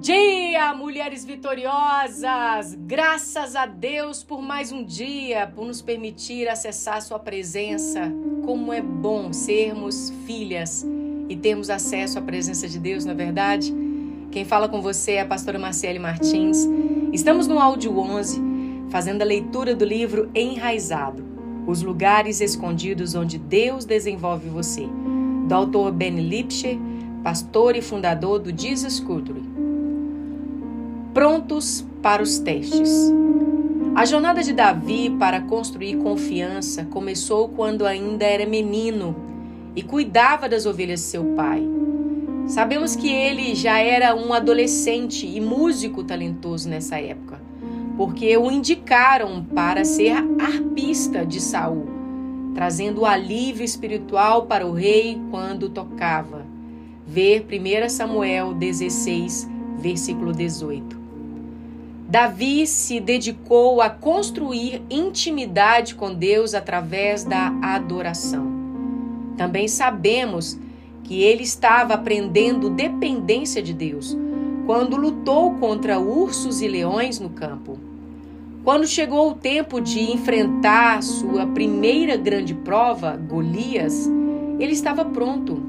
dia, mulheres vitoriosas! Graças a Deus por mais um dia, por nos permitir acessar Sua presença. Como é bom sermos filhas e termos acesso à presença de Deus, na é verdade? Quem fala com você é a pastora Marcele Martins. Estamos no áudio 11, fazendo a leitura do livro Enraizado Os Lugares Escondidos onde Deus Desenvolve Você, do autor Ben Lipscher, pastor e fundador do Jesus Culture prontos para os testes. A jornada de Davi para construir confiança começou quando ainda era menino e cuidava das ovelhas de seu pai. Sabemos que ele já era um adolescente e músico talentoso nessa época, porque o indicaram para ser arpista de Saul, trazendo alívio espiritual para o rei quando tocava. Ver 1 Samuel 16, versículo 18. Davi se dedicou a construir intimidade com Deus através da adoração. Também sabemos que ele estava aprendendo dependência de Deus quando lutou contra ursos e leões no campo. Quando chegou o tempo de enfrentar sua primeira grande prova, Golias, ele estava pronto.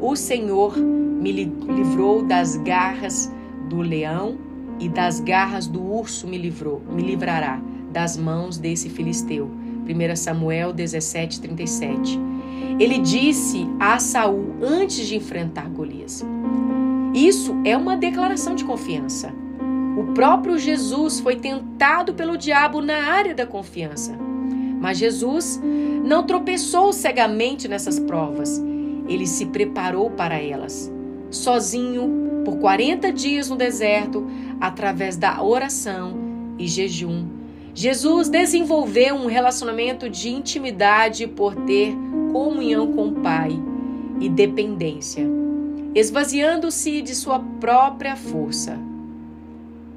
O Senhor me livrou das garras do leão e das garras do urso me livrou, me livrará das mãos desse filisteu. 1 Samuel 17, 37. Ele disse a Saul antes de enfrentar Golias. Isso é uma declaração de confiança. O próprio Jesus foi tentado pelo diabo na área da confiança. Mas Jesus não tropeçou cegamente nessas provas. Ele se preparou para elas. Sozinho, por 40 dias no deserto, através da oração e jejum. Jesus desenvolveu um relacionamento de intimidade por ter comunhão com o Pai e dependência, esvaziando-se de sua própria força.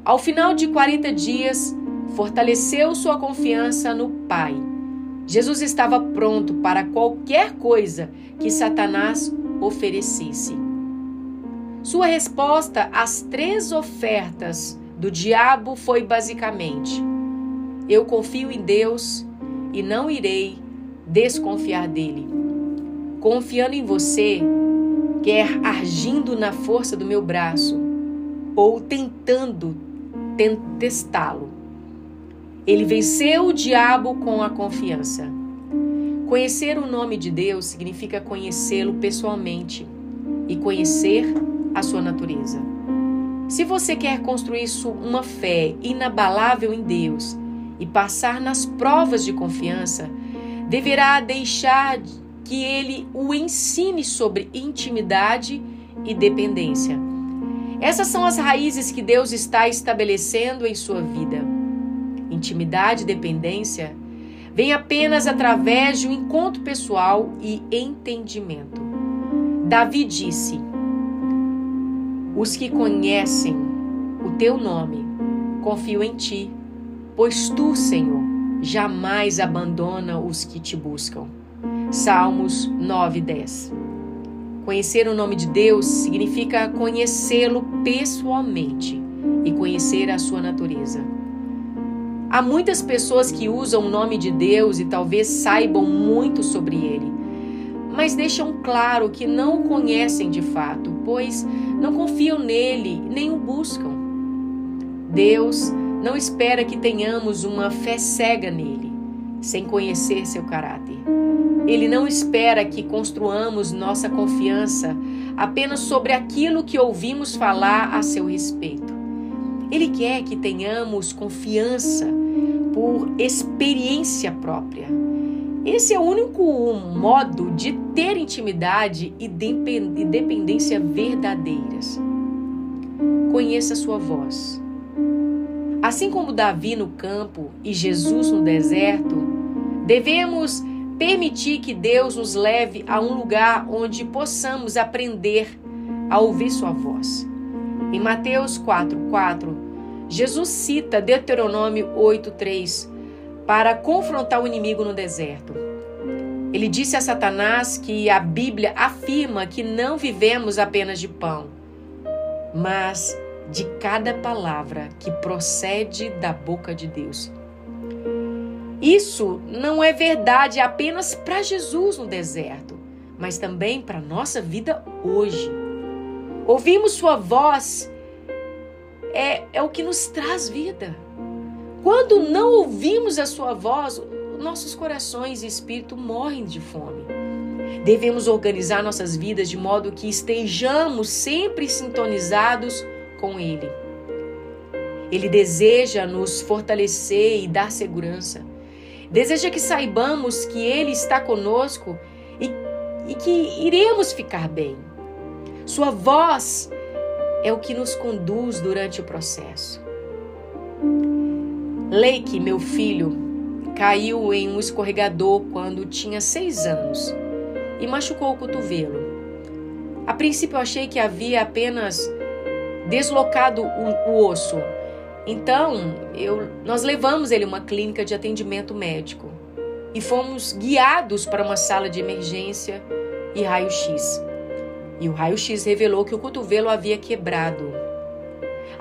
Ao final de 40 dias, fortaleceu sua confiança no Pai. Jesus estava pronto para qualquer coisa que Satanás oferecesse. Sua resposta às três ofertas do diabo foi basicamente: Eu confio em Deus e não irei desconfiar dele. Confiando em você, quer agindo na força do meu braço ou tentando testá-lo. Ele venceu o diabo com a confiança. Conhecer o nome de Deus significa conhecê-lo pessoalmente e conhecer a sua natureza. Se você quer construir uma fé inabalável em Deus e passar nas provas de confiança, deverá deixar que ele o ensine sobre intimidade e dependência. Essas são as raízes que Deus está estabelecendo em sua vida. Intimidade e dependência vem apenas através de um encontro pessoal e entendimento. Davi disse: os que conhecem o teu nome confiam em ti, pois tu, Senhor, jamais abandona os que te buscam. Salmos 9, 10. Conhecer o nome de Deus significa conhecê-lo pessoalmente e conhecer a sua natureza. Há muitas pessoas que usam o nome de Deus e talvez saibam muito sobre ele, mas deixam claro que não o conhecem de fato, pois não confiam nele nem o buscam. Deus não espera que tenhamos uma fé cega nele, sem conhecer seu caráter. Ele não espera que construamos nossa confiança apenas sobre aquilo que ouvimos falar a seu respeito. Ele quer que tenhamos confiança por experiência própria esse é o único modo de ter intimidade e dependência verdadeiras. Conheça a sua voz. Assim como Davi no campo e Jesus no deserto, devemos permitir que Deus nos leve a um lugar onde possamos aprender a ouvir sua voz. Em Mateus 4:4, Jesus cita Deuteronômio 8:3 para confrontar o inimigo no deserto. Ele disse a Satanás que a Bíblia afirma que não vivemos apenas de pão. mas de cada palavra que procede da boca de Deus. Isso não é verdade apenas para Jesus no deserto, mas também para a nossa vida hoje. Ouvimos Sua voz é, é o que nos traz vida. Quando não ouvimos a Sua voz, nossos corações e espírito morrem de fome. Devemos organizar nossas vidas de modo que estejamos sempre sintonizados com Ele. Ele deseja nos fortalecer e dar segurança. Deseja que saibamos que Ele está conosco e, e que iremos ficar bem. Sua voz é o que nos conduz durante o processo. Leike, meu filho, caiu em um escorregador quando tinha seis anos e machucou o cotovelo. A princípio eu achei que havia apenas deslocado o, o osso, então, eu, nós levamos ele a uma clínica de atendimento médico e fomos guiados para uma sala de emergência e raio-x. E o raio-x revelou que o cotovelo havia quebrado.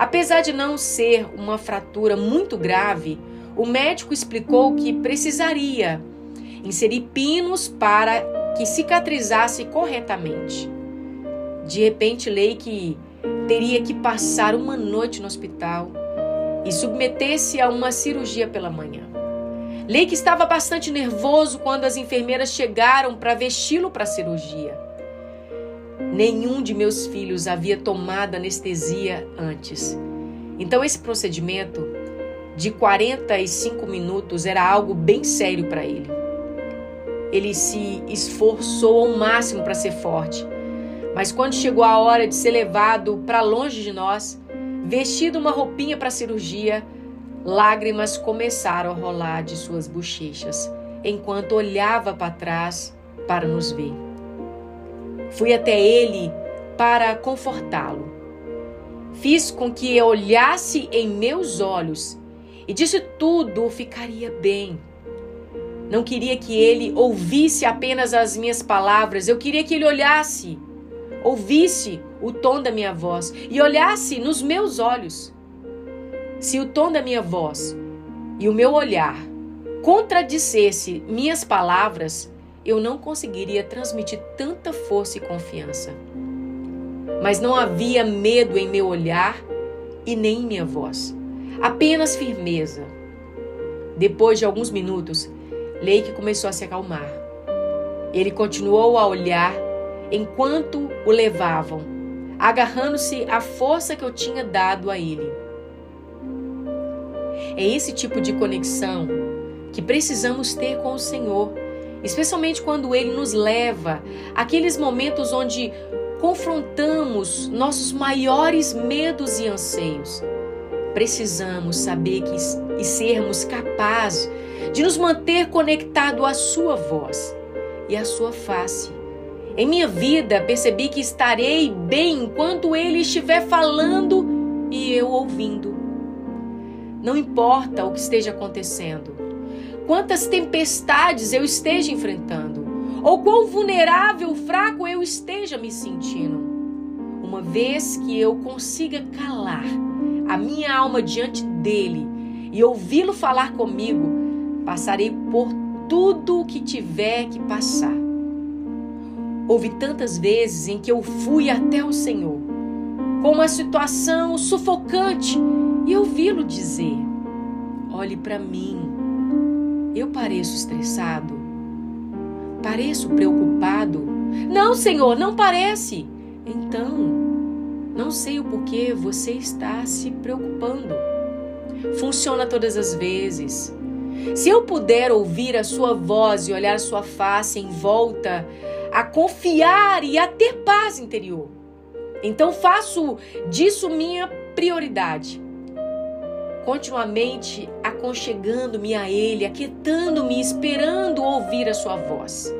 Apesar de não ser uma fratura muito grave, o médico explicou que precisaria inserir pinos para que cicatrizasse corretamente. De repente, lei que teria que passar uma noite no hospital e submetesse a uma cirurgia pela manhã. Lake estava bastante nervoso quando as enfermeiras chegaram para vesti-lo para a cirurgia. Nenhum de meus filhos havia tomado anestesia antes. Então, esse procedimento de 45 minutos era algo bem sério para ele. Ele se esforçou ao máximo para ser forte, mas quando chegou a hora de ser levado para longe de nós, Vestido uma roupinha para a cirurgia, lágrimas começaram a rolar de suas bochechas, enquanto olhava para trás para nos ver. Fui até ele para confortá-lo. Fiz com que olhasse em meus olhos e disse tudo ficaria bem. Não queria que ele ouvisse apenas as minhas palavras, eu queria que ele olhasse ouvisse o tom da minha voz e olhasse nos meus olhos. Se o tom da minha voz e o meu olhar contradissesse minhas palavras, eu não conseguiria transmitir tanta força e confiança. Mas não havia medo em meu olhar e nem em minha voz, apenas firmeza. Depois de alguns minutos, Leike começou a se acalmar. Ele continuou a olhar enquanto o levavam, agarrando-se à força que eu tinha dado a ele. É esse tipo de conexão que precisamos ter com o Senhor, especialmente quando ele nos leva àqueles momentos onde confrontamos nossos maiores medos e anseios. Precisamos saber que e sermos capazes de nos manter conectados à sua voz e à sua face em minha vida, percebi que estarei bem enquanto Ele estiver falando e eu ouvindo. Não importa o que esteja acontecendo, quantas tempestades eu esteja enfrentando, ou quão vulnerável, fraco eu esteja me sentindo. Uma vez que eu consiga calar a minha alma diante dele e ouvi-lo falar comigo, passarei por tudo o que tiver que passar Houve tantas vezes em que eu fui até o Senhor com uma situação sufocante e ouvi-lo dizer: Olhe para mim, eu pareço estressado, pareço preocupado. Não, Senhor, não parece. Então, não sei o porquê você está se preocupando. Funciona todas as vezes. Se eu puder ouvir a sua voz e olhar a sua face em volta a confiar e a ter paz interior. Então faço disso minha prioridade. Continuamente aconchegando-me a Ele, aquietando-me, esperando ouvir a Sua voz,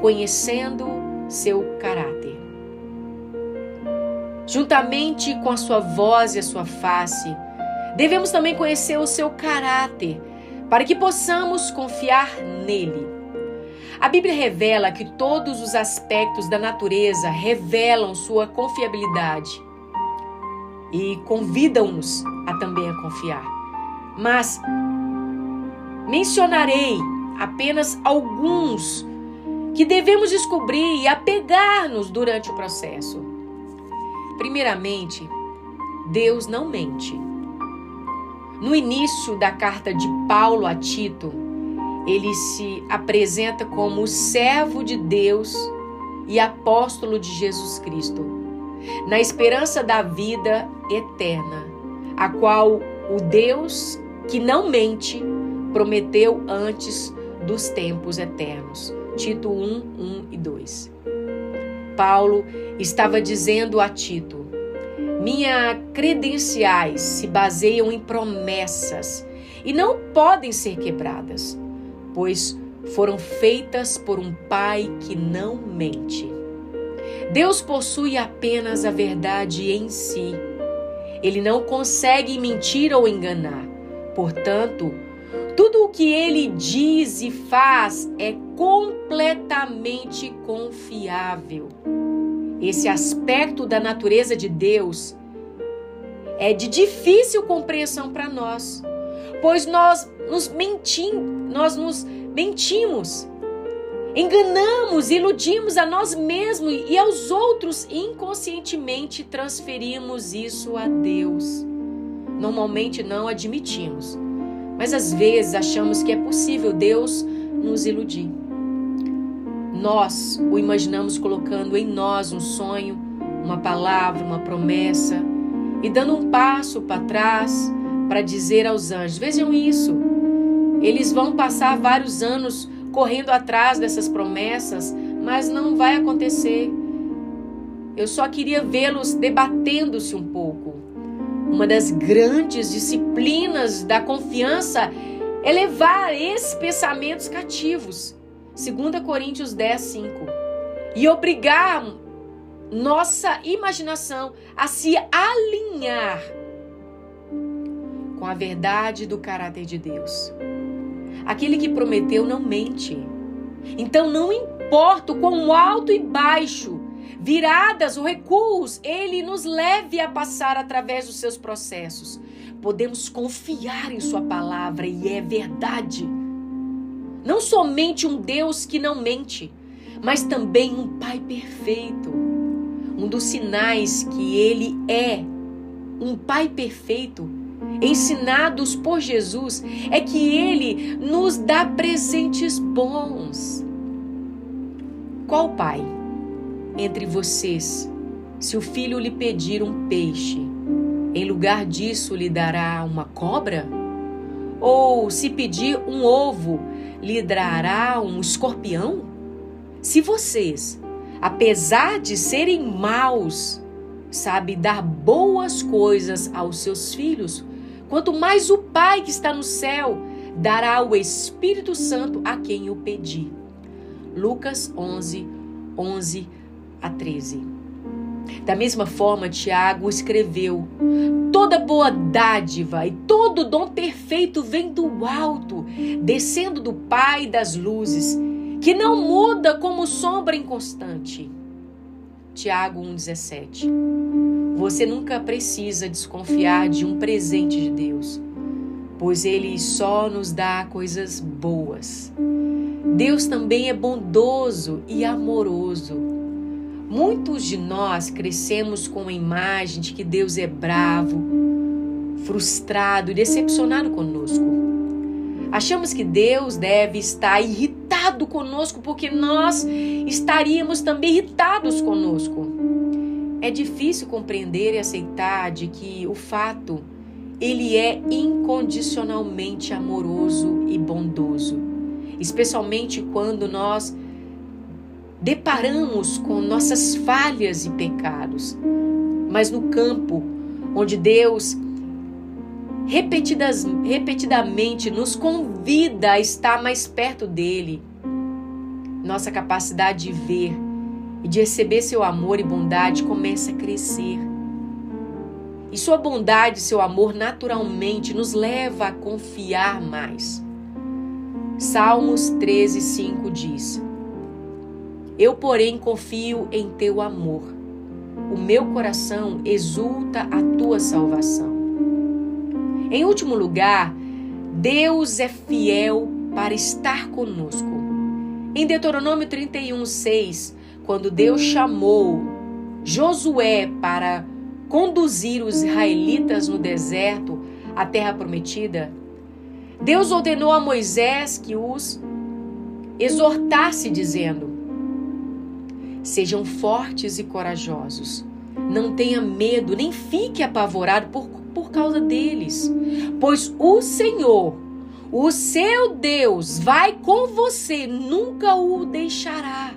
conhecendo seu caráter. Juntamente com a Sua voz e a Sua face, devemos também conhecer o seu caráter, para que possamos confiar nele A Bíblia revela que todos os aspectos da natureza revelam sua confiabilidade e convidam-nos a também a confiar. Mas mencionarei apenas alguns que devemos descobrir e apegar-nos durante o processo. Primeiramente, Deus não mente. No início da carta de Paulo a Tito, ele se apresenta como servo de Deus e apóstolo de Jesus Cristo, na esperança da vida eterna, a qual o Deus que não mente prometeu antes dos tempos eternos. Tito 1, 1 e 2. Paulo estava dizendo a Tito: Minhas credenciais se baseiam em promessas e não podem ser quebradas, pois foram feitas por um Pai que não mente. Deus possui apenas a verdade em si. Ele não consegue mentir ou enganar. Portanto, tudo o que ele diz e faz é completamente confiável. Esse aspecto da natureza de Deus é de difícil compreensão para nós, pois nós nos mentimos, nós nos mentimos, enganamos, iludimos a nós mesmos e aos outros inconscientemente transferimos isso a Deus. Normalmente não admitimos mas às vezes achamos que é possível Deus nos iludir. Nós o imaginamos colocando em nós um sonho, uma palavra, uma promessa e dando um passo para trás para dizer aos anjos: vejam isso. Eles vão passar vários anos correndo atrás dessas promessas, mas não vai acontecer. Eu só queria vê-los debatendo-se um pouco. Uma das grandes disciplinas da confiança é levar esses pensamentos cativos. 2 Coríntios 10, 5. E obrigar nossa imaginação a se alinhar com a verdade do caráter de Deus. Aquele que prometeu não mente. Então não importa o quão alto e baixo viradas ou recuos, ele nos leve a passar através dos seus processos. Podemos confiar em Sua palavra e é verdade. Não somente um Deus que não mente, mas também um Pai perfeito. Um dos sinais que Ele é um Pai perfeito, ensinados por Jesus, é que Ele nos dá presentes bons. Qual Pai? entre vocês, se o filho lhe pedir um peixe, em lugar disso lhe dará uma cobra? Ou se pedir um ovo, lhe dará um escorpião? Se vocês, apesar de serem maus, sabe dar boas coisas aos seus filhos, quanto mais o Pai que está no céu dará o Espírito Santo a quem o pedir. Lucas 11, 11 a 13. Da mesma forma, Tiago escreveu: Toda boa dádiva e todo dom perfeito vem do alto, descendo do Pai das luzes, que não muda como sombra inconstante. Tiago 1,17. Você nunca precisa desconfiar de um presente de Deus, pois Ele só nos dá coisas boas. Deus também é bondoso e amoroso Muitos de nós crescemos com a imagem de que Deus é bravo, frustrado e decepcionado conosco. Achamos que Deus deve estar irritado conosco porque nós estaríamos também irritados conosco. É difícil compreender e aceitar de que o fato ele é incondicionalmente amoroso e bondoso, especialmente quando nós deparamos com nossas falhas e pecados, mas no campo onde Deus repetidas, repetidamente nos convida a estar mais perto dele, nossa capacidade de ver e de receber seu amor e bondade começa a crescer. E sua bondade e seu amor naturalmente nos leva a confiar mais. Salmos 13, 5 diz: Eu, porém, confio em teu amor. O meu coração exulta a tua salvação. Em último lugar, Deus é fiel para estar conosco. Em Deuteronômio 31, 6, quando Deus chamou Josué para conduzir os israelitas no deserto à terra prometida, Deus ordenou a Moisés que os exortasse, dizendo: Sejam fortes e corajosos. Não tenha medo, nem fique apavorado por, por causa deles, pois o Senhor, o seu Deus, vai com você, nunca o deixará,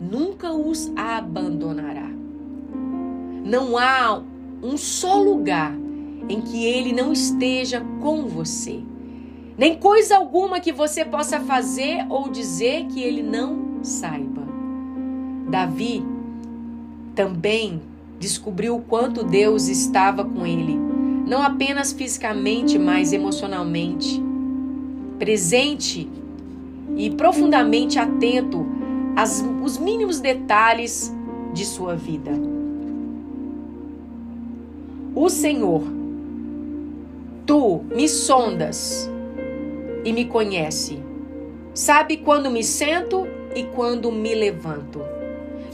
nunca os abandonará. Não há um só lugar em que ele não esteja com você. Nem coisa alguma que você possa fazer ou dizer que ele não saiba. Davi também descobriu o quanto Deus estava com ele, não apenas fisicamente, mas emocionalmente. Presente e profundamente atento aos mínimos detalhes de sua vida. O Senhor, tu me sondas e me conhece. Sabe quando me sento e quando me levanto.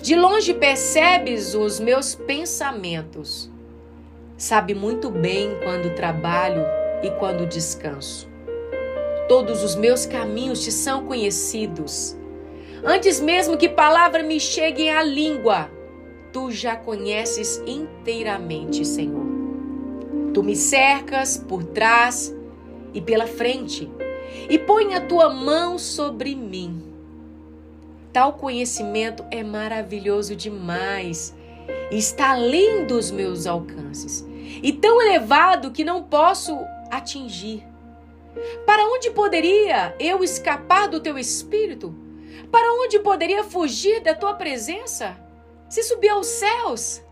De longe percebes os meus pensamentos. Sabe muito bem quando trabalho e quando descanso. Todos os meus caminhos te são conhecidos. Antes mesmo que palavra me chegue à língua, tu já conheces inteiramente, Senhor. Tu me cercas por trás e pela frente, e põe a tua mão sobre mim. Tal conhecimento é maravilhoso demais está além dos meus alcances, e tão elevado que não posso atingir. Para onde poderia eu escapar do teu espírito? Para onde poderia fugir da tua presença? Se subir aos céus,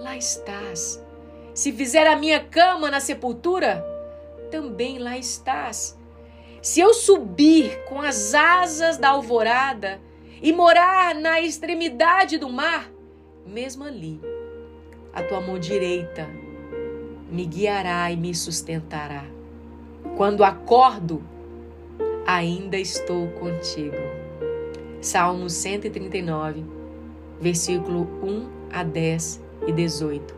lá estás. Se fizer a minha cama na sepultura, também lá estás. Se eu subir com as asas da alvorada e morar na extremidade do mar, mesmo ali, a tua mão direita me guiará e me sustentará. Quando acordo, ainda estou contigo. Salmo 139 versículo 1 a 10 e 18.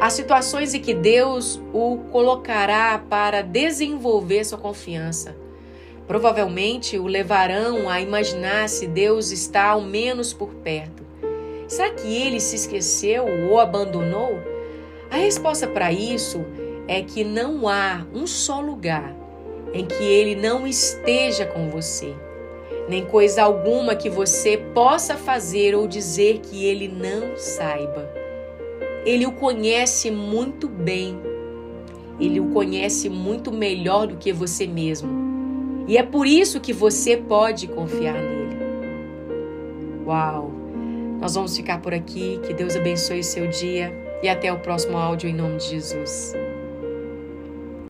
As situações em que Deus o colocará para desenvolver sua confiança provavelmente o levarão a imaginar se Deus está ao menos por perto. Será que ele se esqueceu ou abandonou? A resposta para isso é que não há um só lugar em que ele não esteja com você nem coisa alguma que você possa fazer ou dizer que ele não saiba. Ele o conhece muito bem. Ele o conhece muito melhor do que você mesmo. E é por isso que você pode confiar nele. Uau! Nós vamos ficar por aqui. Que Deus abençoe seu dia e até o próximo áudio em nome de Jesus.